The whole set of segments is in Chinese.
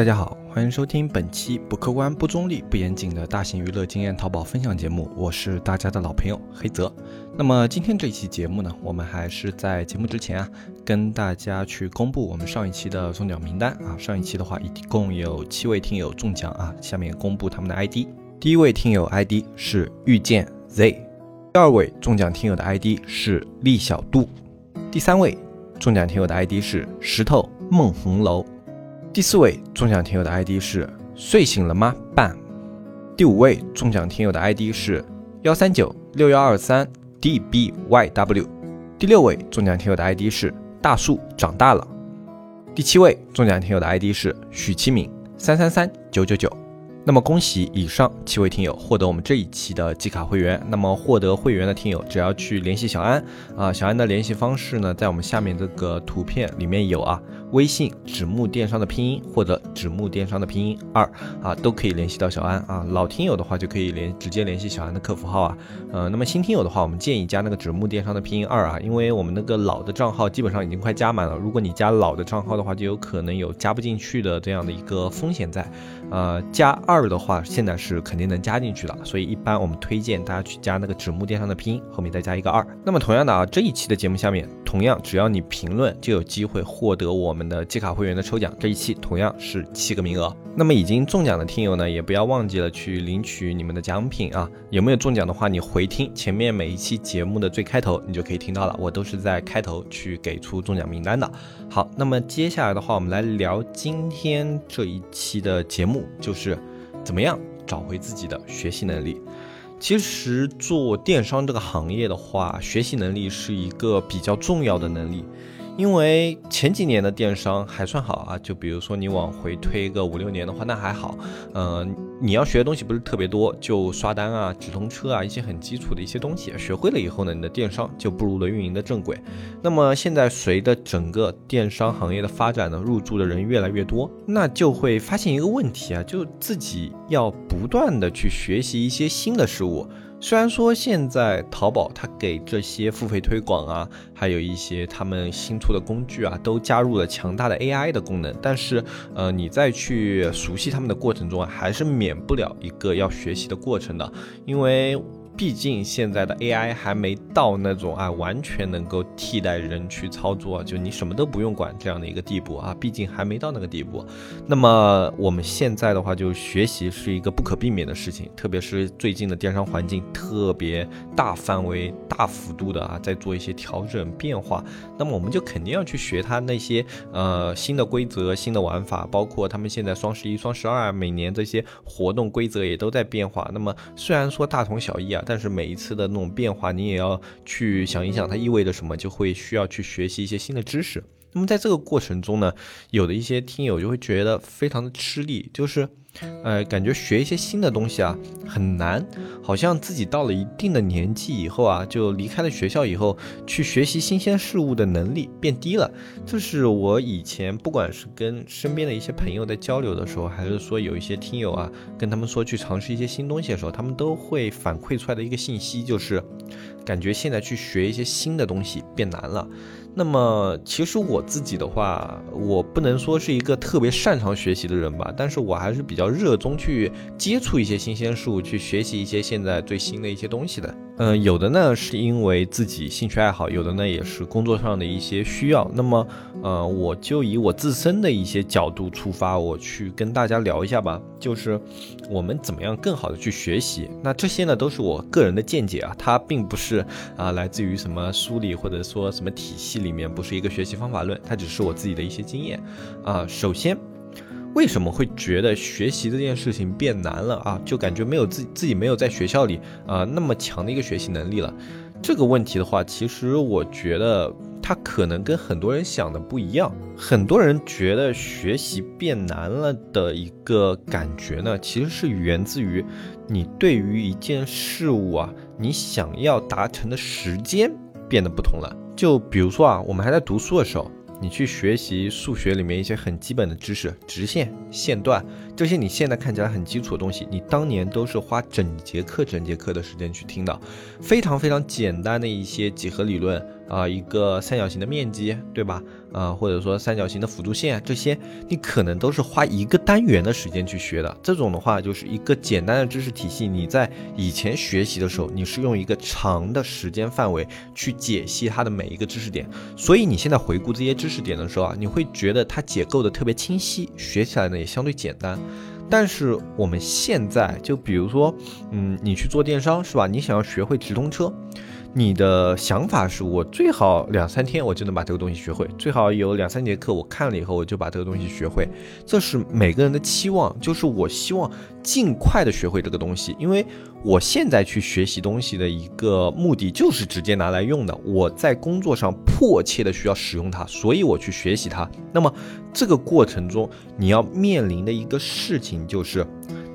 大家好，欢迎收听本期不客观、不中立、不严谨的大型娱乐经验淘宝分享节目，我是大家的老朋友黑泽。那么今天这一期节目呢，我们还是在节目之前啊，跟大家去公布我们上一期的中奖名单啊。上一期的话，一共有七位听友中奖啊，下面公布他们的 ID。第一位听友 ID 是遇见 Z，第二位中奖听友的 ID 是厉小度，第三位中奖听友的 ID 是石头梦红楼。第四位中奖听友的 ID 是睡醒了吗？半。第五位中奖听友的 ID 是幺三九六幺二三 dbyw。第六位中奖听友的 ID 是大树长大了。第七位中奖听友的 ID 是许其敏三三三九九九。那么恭喜以上七位听友获得我们这一期的季卡会员。那么获得会员的听友只要去联系小安啊，小安的联系方式呢，在我们下面这个图片里面有啊。微信纸木电商的拼音或者纸木电商的拼音二啊，都可以联系到小安啊。老听友的话就可以联直接联系小安的客服号啊。呃，那么新听友的话，我们建议加那个纸木电商的拼音二啊，因为我们那个老的账号基本上已经快加满了。如果你加老的账号的话，就有可能有加不进去的这样的一个风险在。呃，加二的话，现在是肯定能加进去的，所以一般我们推荐大家去加那个纸木电商的拼音后面再加一个二。那么同样的啊，这一期的节目下面。同样，只要你评论，就有机会获得我们我们的季卡会员的抽奖。这一期同样是七个名额。那么已经中奖的听友呢，也不要忘记了去领取你们的奖品啊。有没有中奖的话，你回听前面每一期节目的最开头，你就可以听到了。我都是在开头去给出中奖名单的。好，那么接下来的话，我们来聊今天这一期的节目，就是怎么样找回自己的学习能力。其实做电商这个行业的话，学习能力是一个比较重要的能力。因为前几年的电商还算好啊，就比如说你往回推个五六年的话，那还好。嗯，你要学的东西不是特别多，就刷单啊、直通车啊一些很基础的一些东西，学会了以后呢，你的电商就步入了运营的正轨。那么现在随着整个电商行业的发展呢，入驻的人越来越多，那就会发现一个问题啊，就自己要不断的去学习一些新的事物。虽然说现在淘宝它给这些付费推广啊，还有一些他们新出的工具啊，都加入了强大的 AI 的功能，但是呃，你在去熟悉他们的过程中啊，还是免不了一个要学习的过程的，因为。毕竟现在的 AI 还没到那种啊完全能够替代人去操作，就你什么都不用管这样的一个地步啊，毕竟还没到那个地步。那么我们现在的话，就学习是一个不可避免的事情，特别是最近的电商环境特别大范围、大幅度的啊在做一些调整变化，那么我们就肯定要去学它那些呃新的规则、新的玩法，包括他们现在双十一、双十二每年这些活动规则也都在变化。那么虽然说大同小异啊。但是每一次的那种变化，你也要去想一想，它意味着什么，就会需要去学习一些新的知识。那么在这个过程中呢，有的一些听友就会觉得非常的吃力，就是。呃，感觉学一些新的东西啊很难，好像自己到了一定的年纪以后啊，就离开了学校以后，去学习新鲜事物的能力变低了。这是我以前不管是跟身边的一些朋友在交流的时候，还是说有一些听友啊，跟他们说去尝试一些新东西的时候，他们都会反馈出来的一个信息，就是感觉现在去学一些新的东西变难了。那么其实我自己的话，我不能说是一个特别擅长学习的人吧，但是我还是比较热衷去接触一些新鲜事物，去学习一些现在最新的一些东西的。嗯，有的呢是因为自己兴趣爱好，有的呢也是工作上的一些需要。那么，呃，我就以我自身的一些角度出发，我去跟大家聊一下吧。就是我们怎么样更好的去学习。那这些呢都是我个人的见解啊，它并不是啊来自于什么书里或者说什么体系里面，不是一个学习方法论，它只是我自己的一些经验啊。首先。为什么会觉得学习这件事情变难了啊？就感觉没有自自己没有在学校里啊那么强的一个学习能力了。这个问题的话，其实我觉得它可能跟很多人想的不一样。很多人觉得学习变难了的一个感觉呢，其实是源自于你对于一件事物啊，你想要达成的时间变得不同了。就比如说啊，我们还在读书的时候。你去学习数学里面一些很基本的知识，直线、线段这些，你现在看起来很基础的东西，你当年都是花整节课、整节课的时间去听的，非常非常简单的一些几何理论啊，一个三角形的面积，对吧？啊，或者说三角形的辅助线啊这些，你可能都是花一个单元的时间去学的。这种的话，就是一个简单的知识体系。你在以前学习的时候，你是用一个长的时间范围去解析它的每一个知识点，所以你现在回顾这些知识点的时候啊，你会觉得它解构的特别清晰，学起来呢也相对简单。但是我们现在就比如说，嗯，你去做电商是吧？你想要学会直通车。你的想法是我最好两三天我就能把这个东西学会，最好有两三节课我看了以后我就把这个东西学会，这是每个人的期望，就是我希望尽快的学会这个东西，因为我现在去学习东西的一个目的就是直接拿来用的，我在工作上迫切的需要使用它，所以我去学习它。那么这个过程中你要面临的一个事情就是。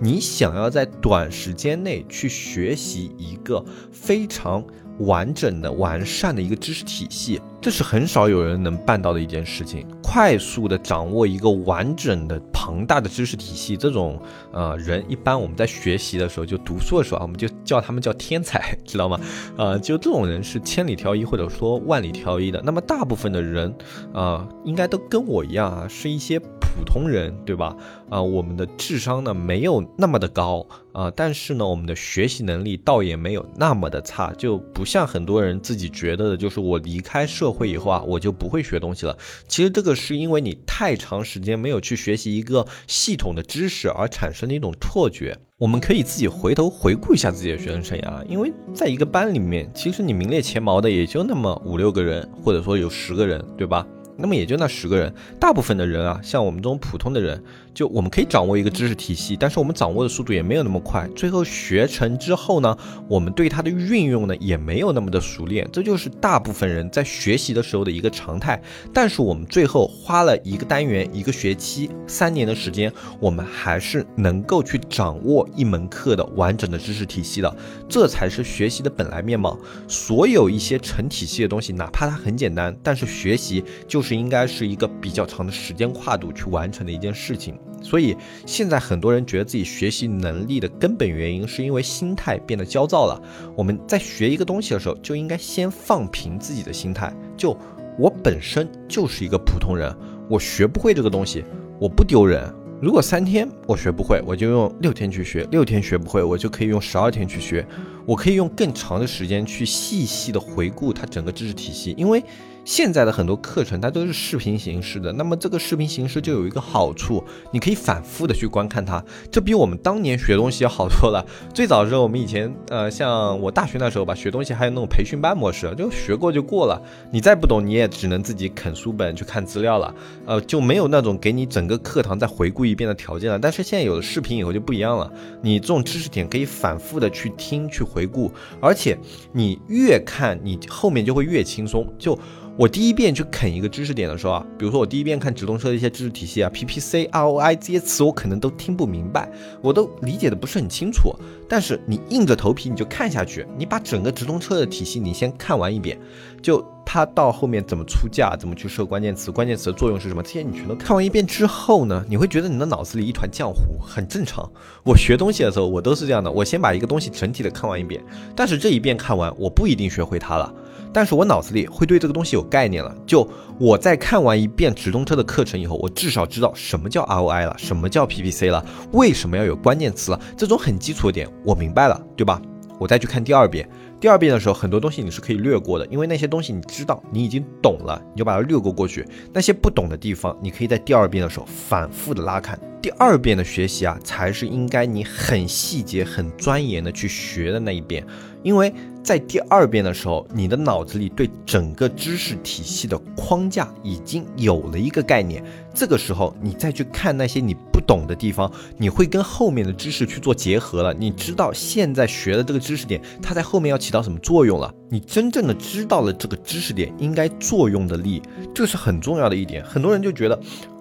你想要在短时间内去学习一个非常完整的、完善的一个知识体系，这是很少有人能办到的一件事情。快速的掌握一个完整的、庞大的知识体系，这种呃人，一般我们在学习的时候，就读书的时候啊，我们就叫他们叫天才，知道吗？呃，就这种人是千里挑一，或者说万里挑一的。那么大部分的人啊，应该都跟我一样啊，是一些。普通人对吧？啊，我们的智商呢没有那么的高啊，但是呢，我们的学习能力倒也没有那么的差，就不像很多人自己觉得的，就是我离开社会以后啊，我就不会学东西了。其实这个是因为你太长时间没有去学习一个系统的知识而产生的一种错觉。我们可以自己回头回顾一下自己的学生生涯，因为在一个班里面，其实你名列前茅的也就那么五六个人，或者说有十个人，对吧？那么也就那十个人，大部分的人啊，像我们这种普通的人。就我们可以掌握一个知识体系，但是我们掌握的速度也没有那么快。最后学成之后呢，我们对它的运用呢也没有那么的熟练。这就是大部分人在学习的时候的一个常态。但是我们最后花了一个单元、一个学期、三年的时间，我们还是能够去掌握一门课的完整的知识体系的。这才是学习的本来面貌。所有一些成体系的东西，哪怕它很简单，但是学习就是应该是一个比较长的时间跨度去完成的一件事情。所以现在很多人觉得自己学习能力的根本原因，是因为心态变得焦躁了。我们在学一个东西的时候，就应该先放平自己的心态。就我本身就是一个普通人，我学不会这个东西，我不丢人。如果三天我学不会，我就用六天去学；六天学不会，我就可以用十二天去学。我可以用更长的时间去细细的回顾它整个知识体系，因为。现在的很多课程它都是视频形式的，那么这个视频形式就有一个好处，你可以反复的去观看它，这比我们当年学东西要好多了。最早的时候，我们以前呃，像我大学那时候吧，学东西还有那种培训班模式，就学过就过了，你再不懂你也只能自己啃书本去看资料了，呃，就没有那种给你整个课堂再回顾一遍的条件了。但是现在有了视频以后就不一样了，你这种知识点可以反复的去听去回顾，而且你越看你后面就会越轻松，就。我第一遍去啃一个知识点的时候啊，比如说我第一遍看直通车的一些知识体系啊，PPC、ROI 这些词我可能都听不明白，我都理解的不是很清楚。但是你硬着头皮你就看下去，你把整个直通车的体系你先看完一遍，就它到后面怎么出价，怎么去设关键词，关键词的作用是什么，这些你全都看完一遍之后呢，你会觉得你的脑子里一团浆糊，很正常。我学东西的时候我都是这样的，我先把一个东西整体的看完一遍，但是这一遍看完我不一定学会它了。但是我脑子里会对这个东西有概念了。就我在看完一遍直通车的课程以后，我至少知道什么叫 ROI 了，什么叫 PPC 了，为什么要有关键词了，这种很基础的点我明白了，对吧？我再去看第二遍，第二遍的时候，很多东西你是可以略过的，因为那些东西你知道，你已经懂了，你就把它略过过去。那些不懂的地方，你可以在第二遍的时候反复的拉看。第二遍的学习啊，才是应该你很细节、很钻研的去学的那一遍，因为。在第二遍的时候，你的脑子里对整个知识体系的框架已经有了一个概念。这个时候，你再去看那些你不懂的地方，你会跟后面的知识去做结合了。你知道现在学的这个知识点，它在后面要起到什么作用了？你真正的知道了这个知识点应该作用的力，这是很重要的一点。很多人就觉得，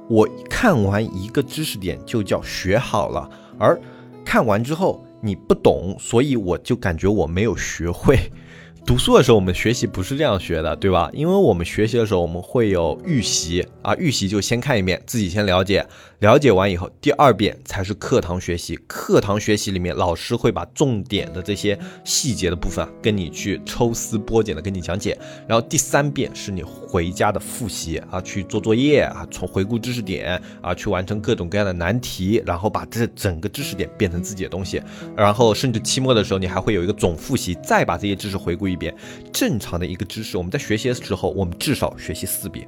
我看完一个知识点就叫学好了，而看完之后。你不懂，所以我就感觉我没有学会。读书的时候，我们学习不是这样学的，对吧？因为我们学习的时候，我们会有预习啊，预习就先看一遍，自己先了解。了解完以后，第二遍才是课堂学习。课堂学习里面，老师会把重点的这些细节的部分跟你去抽丝剥茧的跟你讲解。然后第三遍是你回家的复习啊，去做作业啊，从回顾知识点啊，去完成各种各样的难题，然后把这整个知识点变成自己的东西。然后甚至期末的时候，你还会有一个总复习，再把这些知识回顾一遍。正常的一个知识，我们在学习的时候，我们至少学习四遍。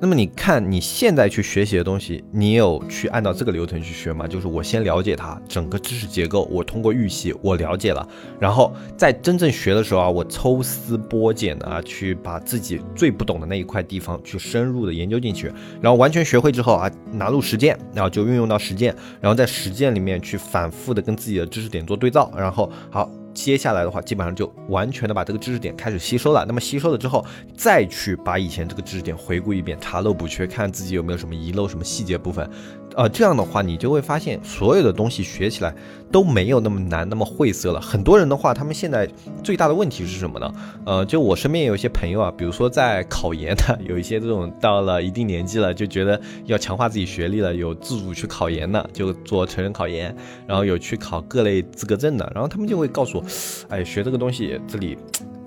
那么你看你现在去学习的东西，你有去按照这个流程去学吗？就是我先了解它整个知识结构，我通过预习我了解了，然后在真正学的时候啊，我抽丝剥茧的啊，去把自己最不懂的那一块地方去深入的研究进去，然后完全学会之后啊，拿入实践，然后就运用到实践，然后在实践里面去反复的跟自己的知识点做对照，然后好。接下来的话，基本上就完全的把这个知识点开始吸收了。那么吸收了之后，再去把以前这个知识点回顾一遍，查漏补缺，看自己有没有什么遗漏、什么细节部分。呃，这样的话，你就会发现所有的东西学起来都没有那么难，那么晦涩了。很多人的话，他们现在最大的问题是什么呢？呃，就我身边有一些朋友啊，比如说在考研的，有一些这种到了一定年纪了，就觉得要强化自己学历了，有自主去考研的，就做成人考研，然后有去考各类资格证的，然后他们就会告诉我，哎，学这个东西这里。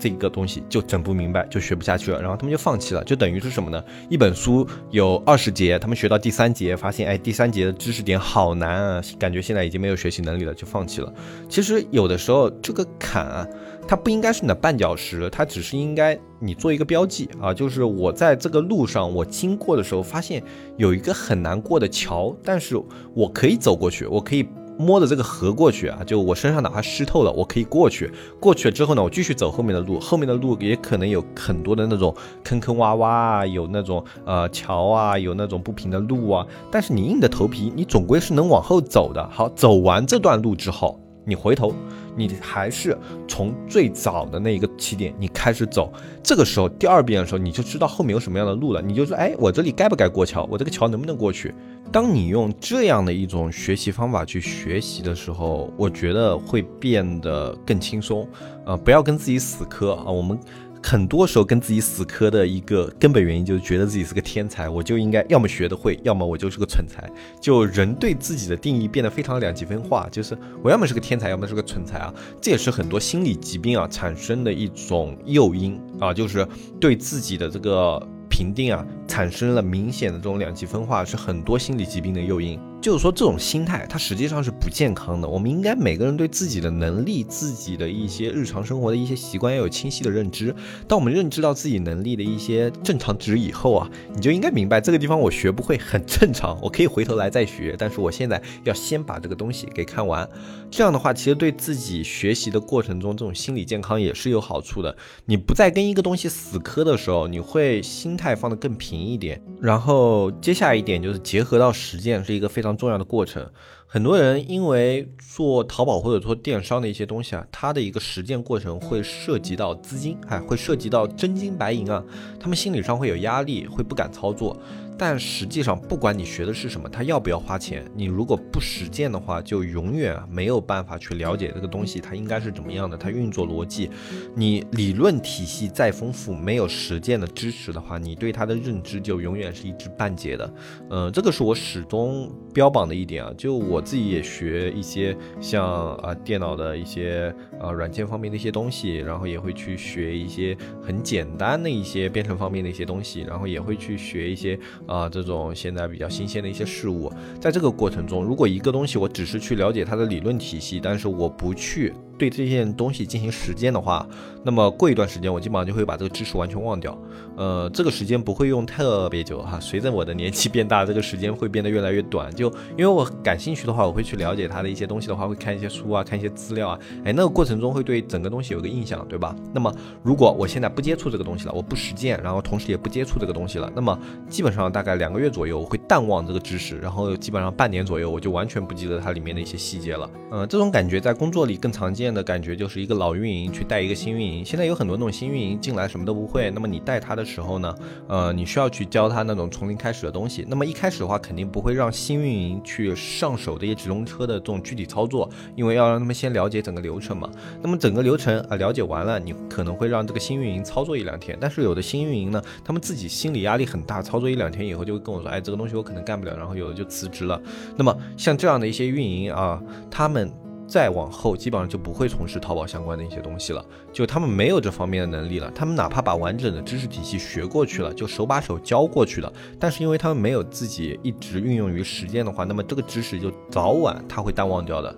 这个东西就整不明白，就学不下去了，然后他们就放弃了，就等于是什么呢？一本书有二十节，他们学到第三节，发现哎，第三节的知识点好难啊，感觉现在已经没有学习能力了，就放弃了。其实有的时候这个坎啊，它不应该是你的绊脚石，它只是应该你做一个标记啊，就是我在这个路上我经过的时候，发现有一个很难过的桥，但是我可以走过去，我可以。摸着这个河过去啊，就我身上哪怕湿透了，我可以过去。过去了之后呢，我继续走后面的路，后面的路也可能有很多的那种坑坑洼洼啊，有那种呃桥啊，有那种不平的路啊。但是你硬着头皮，你总归是能往后走的。好，走完这段路之后，你回头，你还是从最早的那一个起点你开始走。这个时候第二遍的时候，你就知道后面有什么样的路了。你就说，哎，我这里该不该过桥？我这个桥能不能过去？当你用这样的一种学习方法去学习的时候，我觉得会变得更轻松。呃，不要跟自己死磕啊！我们很多时候跟自己死磕的一个根本原因，就是觉得自己是个天才，我就应该要么学得会，要么我就是个蠢材。就人对自己的定义变得非常两极分化，就是我要么是个天才，要么是个蠢材啊！这也是很多心理疾病啊产生的一种诱因啊，就是对自己的这个。评定啊，产生了明显的这种两极分化，是很多心理疾病的诱因。就是说，这种心态它实际上是不健康的。我们应该每个人对自己的能力、自己的一些日常生活的一些习惯要有清晰的认知。当我们认知到自己能力的一些正常值以后啊，你就应该明白这个地方我学不会很正常，我可以回头来再学。但是我现在要先把这个东西给看完。这样的话，其实对自己学习的过程中这种心理健康也是有好处的。你不再跟一个东西死磕的时候，你会心态放得更平一点。然后接下来一点就是结合到实践，是一个非常。重要的过程，很多人因为做淘宝或者做电商的一些东西啊，它的一个实践过程会涉及到资金，哎，会涉及到真金白银啊，他们心理上会有压力，会不敢操作。但实际上，不管你学的是什么，它要不要花钱，你如果不实践的话，就永远没有办法去了解这个东西它应该是怎么样的，它运作逻辑。你理论体系再丰富，没有实践的支持的话，你对它的认知就永远是一知半解的。嗯，这个是我始终标榜的一点啊。就我自己也学一些像啊电脑的一些啊软件方面的一些东西，然后也会去学一些很简单的一些编程方面的一些东西，然后也会去学一些。啊，这种现在比较新鲜的一些事物，在这个过程中，如果一个东西我只是去了解它的理论体系，但是我不去。对这件东西进行实践的话，那么过一段时间我基本上就会把这个知识完全忘掉。呃，这个时间不会用特别久哈，随着我的年纪变大，这个时间会变得越来越短。就因为我感兴趣的话，我会去了解它的一些东西的话，会看一些书啊，看一些资料啊。哎，那个过程中会对整个东西有个印象，对吧？那么如果我现在不接触这个东西了，我不实践，然后同时也不接触这个东西了，那么基本上大概两个月左右我会淡忘这个知识，然后基本上半年左右我就完全不记得它里面的一些细节了。嗯，这种感觉在工作里更常见。见的感觉就是一个老运营去带一个新运营。现在有很多那种新运营进来什么都不会，那么你带他的时候呢，呃，你需要去教他那种从零开始的东西。那么一开始的话，肯定不会让新运营去上手这些直通车的这种具体操作，因为要让他们先了解整个流程嘛。那么整个流程啊了解完了，你可能会让这个新运营操作一两天。但是有的新运营呢，他们自己心理压力很大，操作一两天以后就会跟我说，哎，这个东西我可能干不了，然后有的就辞职了。那么像这样的一些运营啊，他们再往后基本上就不会从事淘宝相关的一些东西了，就他们没有这方面的能力了。他们哪怕把完整的知识体系学过去了，就手把手教过去了，但是因为他们没有自己一直运用于实践的话，那么这个知识就早晚他会淡忘掉的。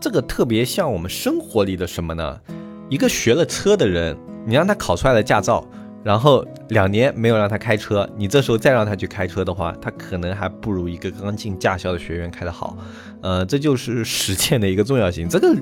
这个特别像我们生活里的什么呢？一个学了车的人，你让他考出来了驾照。然后两年没有让他开车，你这时候再让他去开车的话，他可能还不如一个刚进驾校的学员开得好。呃，这就是实践的一个重要性。这个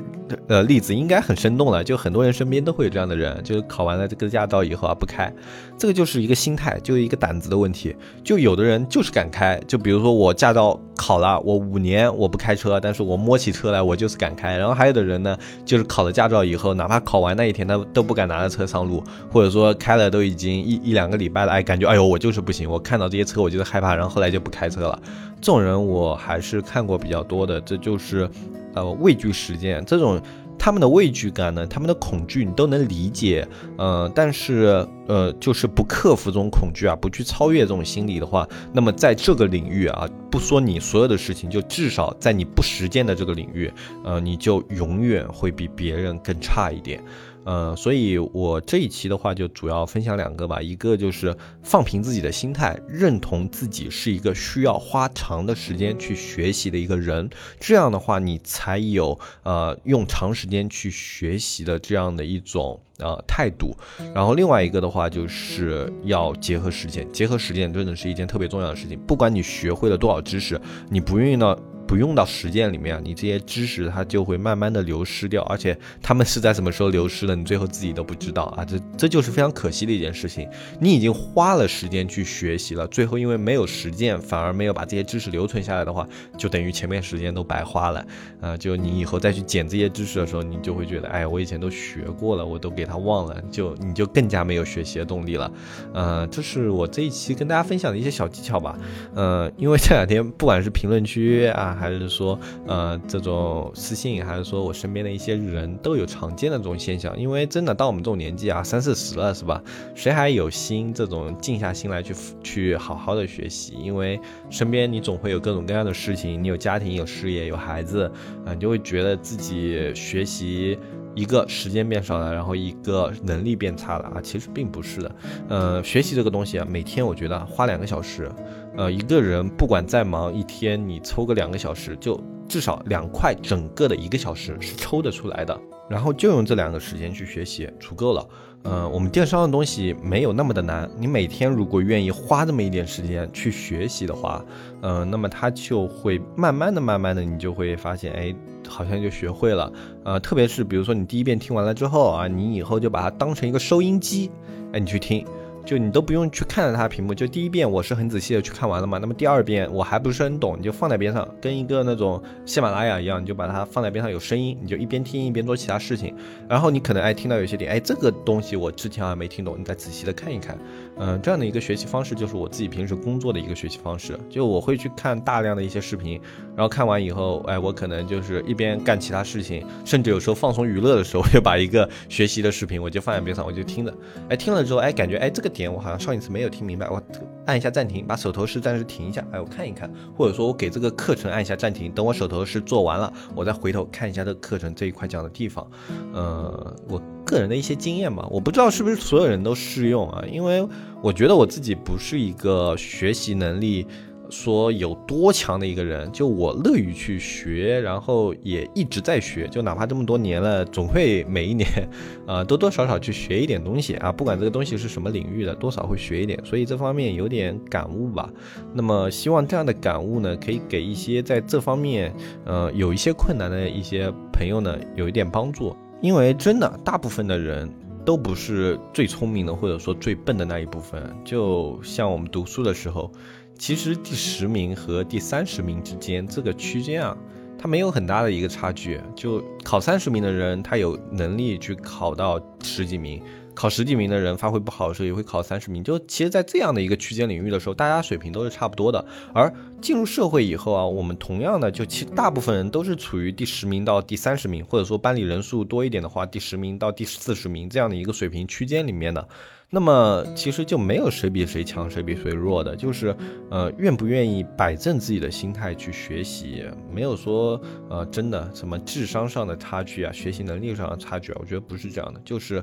呃例子应该很生动了，就很多人身边都会有这样的人，就是考完了这个驾照以后啊不开，这个就是一个心态，就一个胆子的问题。就有的人就是敢开，就比如说我驾照考了，我五年我不开车，但是我摸起车来我就是敢开。然后还有的人呢，就是考了驾照以后，哪怕考完那一天他都不敢拿着车上路，或者说开了都已经一一两个礼拜了，哎，感觉哎呦我就是不行，我看到这些车我就是害怕，然后后来就不开车了。这种人我还是看过比较多的，这就是，呃，畏惧实践这种他们的畏惧感呢，他们的恐惧你都能理解，呃，但是呃，就是不克服这种恐惧啊，不去超越这种心理的话，那么在这个领域啊，不说你所有的事情，就至少在你不实践的这个领域，呃，你就永远会比别人更差一点。呃，所以我这一期的话就主要分享两个吧，一个就是放平自己的心态，认同自己是一个需要花长的时间去学习的一个人，这样的话你才有呃用长时间去学习的这样的一种呃态度。然后另外一个的话就是要结合实践，结合实践真的是一件特别重要的事情。不管你学会了多少知识，你不用呢。不用到实践里面，你这些知识它就会慢慢的流失掉，而且他们是在什么时候流失的，你最后自己都不知道啊！这这就是非常可惜的一件事情。你已经花了时间去学习了，最后因为没有实践，反而没有把这些知识留存下来的话，就等于前面时间都白花了啊！就你以后再去捡这些知识的时候，你就会觉得，哎，我以前都学过了，我都给它忘了，就你就更加没有学习的动力了。呃，这是我这一期跟大家分享的一些小技巧吧。呃，因为这两天不管是评论区啊。还是说，呃，这种私信，还是说我身边的一些人都有常见的这种现象。因为真的到我们这种年纪啊，三四十了，是吧？谁还有心这种静下心来去去好好的学习？因为身边你总会有各种各样的事情，你有家庭、有事业、有孩子，啊，你就会觉得自己学习一个时间变少了，然后一个能力变差了啊。其实并不是的，呃，学习这个东西啊，每天我觉得花两个小时。呃，一个人不管再忙，一天你抽个两个小时，就至少两块整个的一个小时是抽得出来的。然后就用这两个时间去学习，足够了。呃，我们电商的东西没有那么的难，你每天如果愿意花这么一点时间去学习的话，呃，那么它就会慢慢的、慢慢的，你就会发现，哎，好像就学会了。呃，特别是比如说你第一遍听完了之后啊，你以后就把它当成一个收音机，哎，你去听。就你都不用去看着它屏幕，就第一遍我是很仔细的去看完了嘛。那么第二遍我还不是很懂，你就放在边上，跟一个那种喜马拉雅一样，你就把它放在边上有声音，你就一边听一边做其他事情。然后你可能哎听到有些点，哎这个东西我之前好像没听懂，你再仔细的看一看。嗯，这样的一个学习方式就是我自己平时工作的一个学习方式。就我会去看大量的一些视频，然后看完以后，哎我可能就是一边干其他事情，甚至有时候放松娱乐的时候，我就把一个学习的视频我就放在边上，我就听着。哎听了之后，哎感觉哎这个。点我好像上一次没有听明白，我按一下暂停，把手头事暂时停一下，哎，我看一看，或者说我给这个课程按一下暂停，等我手头事做完了，我再回头看一下这个课程这一块讲的地方。呃，我个人的一些经验吧，我不知道是不是所有人都适用啊，因为我觉得我自己不是一个学习能力。说有多强的一个人，就我乐于去学，然后也一直在学，就哪怕这么多年了，总会每一年，呃，多多少少去学一点东西啊，不管这个东西是什么领域的，多少会学一点，所以这方面有点感悟吧。那么希望这样的感悟呢，可以给一些在这方面，呃，有一些困难的一些朋友呢，有一点帮助。因为真的，大部分的人都不是最聪明的，或者说最笨的那一部分。就像我们读书的时候。其实第十名和第三十名之间这个区间啊。它没有很大的一个差距，就考三十名的人，他有能力去考到十几名。考十几名的人发挥不好的时候，也会考三十名。就其实，在这样的一个区间领域的时候，大家水平都是差不多的。而进入社会以后啊，我们同样的，就其大部分人都是处于第十名到第三十名，或者说班里人数多一点的话，第十名到第四十名这样的一个水平区间里面的。那么其实就没有谁比谁强，谁比谁弱的，就是呃愿不愿意摆正自己的心态去学习，没有说呃真的什么智商上的差距啊，学习能力上的差距啊，我觉得不是这样的，就是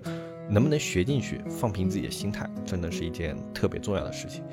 能不能学进去，放平自己的心态，真的是一件特别重要的事情。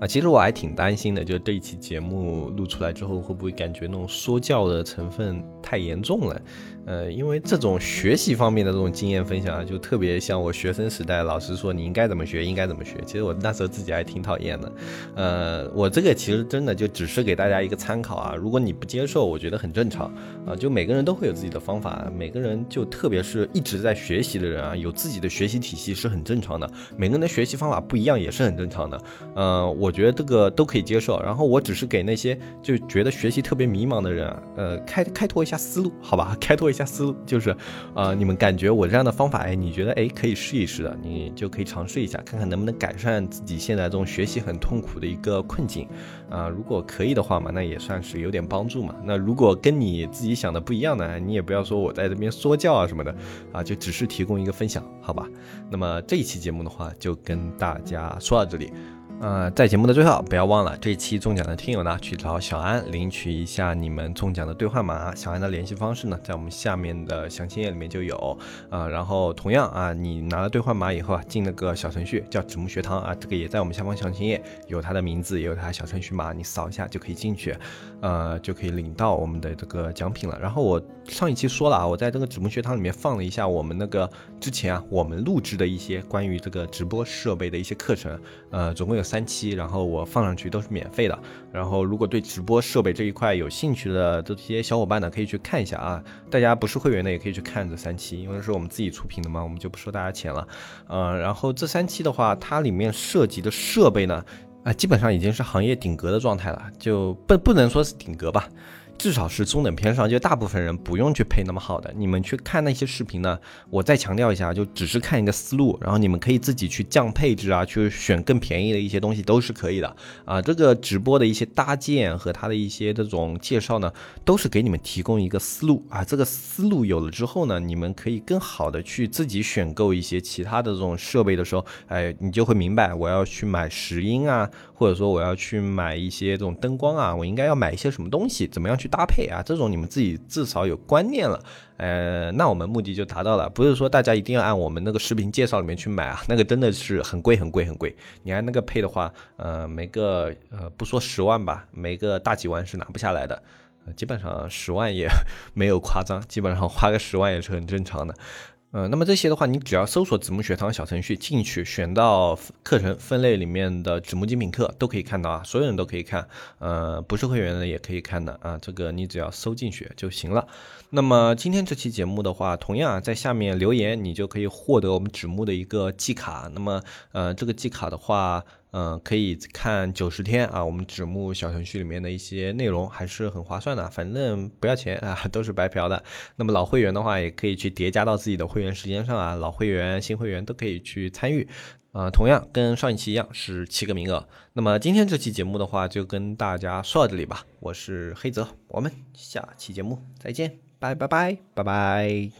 啊，其实我还挺担心的，就这一期节目录出来之后，会不会感觉那种说教的成分太严重了？呃，因为这种学习方面的这种经验分享啊，就特别像我学生时代老师说你应该怎么学，应该怎么学。其实我那时候自己还挺讨厌的。呃，我这个其实真的就只是给大家一个参考啊，如果你不接受，我觉得很正常啊。就每个人都会有自己的方法，每个人就特别是一直在学习的人啊，有自己的学习体系是很正常的。每个人的学习方法不一样也是很正常的。呃，我。我觉得这个都可以接受，然后我只是给那些就觉得学习特别迷茫的人，呃，开开拓一下思路，好吧，开拓一下思路，就是，呃，你们感觉我这样的方法，哎，你觉得哎可以试一试的，你就可以尝试一下，看看能不能改善自己现在这种学习很痛苦的一个困境，啊，如果可以的话嘛，那也算是有点帮助嘛。那如果跟你自己想的不一样呢，你也不要说我在这边说教啊什么的，啊，就只是提供一个分享，好吧。那么这一期节目的话，就跟大家说到这里。呃，在节目的最后，不要忘了这一期中奖的听友呢，去找小安领取一下你们中奖的兑换码。小安的联系方式呢，在我们下面的详情页里面就有。啊，然后同样啊，你拿了兑换码以后啊，进那个小程序叫纸木学堂啊，这个也在我们下方详情页有他的名字，也有他小程序码，你扫一下就可以进去，呃，就可以领到我们的这个奖品了。然后我上一期说了啊，我在这个纸木学堂里面放了一下我们那个之前啊，我们录制的一些关于这个直播设备的一些课程，呃，总共有。三期，然后我放上去都是免费的。然后如果对直播设备这一块有兴趣的这些小伙伴呢，可以去看一下啊。大家不是会员的也可以去看这三期，因为是我们自己出品的嘛，我们就不收大家钱了。嗯，然后这三期的话，它里面涉及的设备呢，啊，基本上已经是行业顶格的状态了，就不不能说是顶格吧。至少是中等偏上，就大部分人不用去配那么好的。你们去看那些视频呢，我再强调一下，就只是看一个思路，然后你们可以自己去降配置啊，去选更便宜的一些东西都是可以的啊。这个直播的一些搭建和它的一些这种介绍呢，都是给你们提供一个思路啊。这个思路有了之后呢，你们可以更好的去自己选购一些其他的这种设备的时候，哎，你就会明白我要去买石英啊，或者说我要去买一些这种灯光啊，我应该要买一些什么东西，怎么样去。去搭配啊，这种你们自己至少有观念了，呃，那我们目的就达到了。不是说大家一定要按我们那个视频介绍里面去买啊，那个真的是很贵很贵很贵。你按那个配的话，呃，没个呃不说十万吧，没个大几万是拿不下来的，基本上十万也 没有夸张，基本上花个十万也是很正常的。呃，那么这些的话，你只要搜索“子木学堂”小程序进去，选到课程分类里面的“子木精品课”都可以看到啊，所有人都可以看，呃，不是会员的也可以看的啊，这个你只要搜进去就行了。那么今天这期节目的话，同样啊，在下面留言，你就可以获得我们子木的一个季卡。那么，呃，这个季卡的话。嗯，可以看九十天啊，我们纸木小程序里面的一些内容还是很划算的，反正不要钱啊，都是白嫖的。那么老会员的话，也可以去叠加到自己的会员时间上啊，老会员、新会员都可以去参与。啊，同样跟上一期一样是七个名额。那么今天这期节目的话，就跟大家说到这里吧。我是黑泽，我们下期节目再见，拜拜拜拜拜。